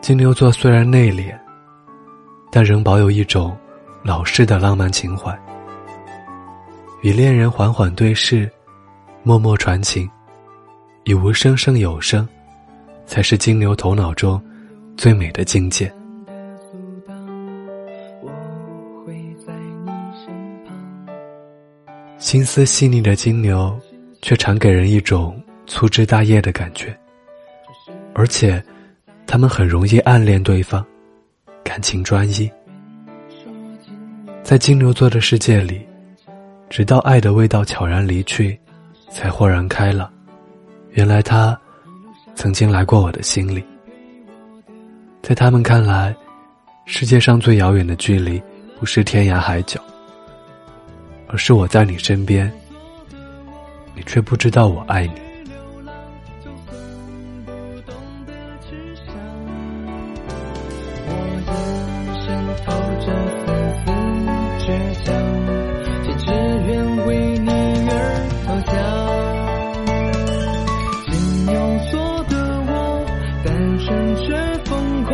金牛座虽然内敛，但仍保有一种老式的浪漫情怀。与恋人缓缓对视，默默传情，以无声胜有声，才是金牛头脑中最美的境界。心思细腻的金牛，却常给人一种粗枝大叶的感觉，而且，他们很容易暗恋对方，感情专一。在金牛座的世界里，直到爱的味道悄然离去，才豁然开朗。原来他，曾经来过我的心里。在他们看来，世界上最遥远的距离，不是天涯海角。而是我在你身边，你却不知道我爱你。想，却只愿为你而投降。金牛座的我，单纯却疯狂。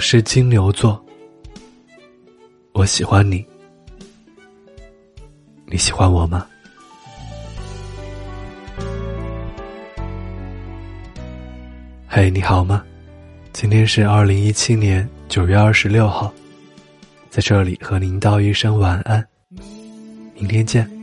是金牛座，我喜欢你，你喜欢我吗？嘿，你好吗？今天是二零一七年九月二十六号，在这里和您道一声晚安，明天见。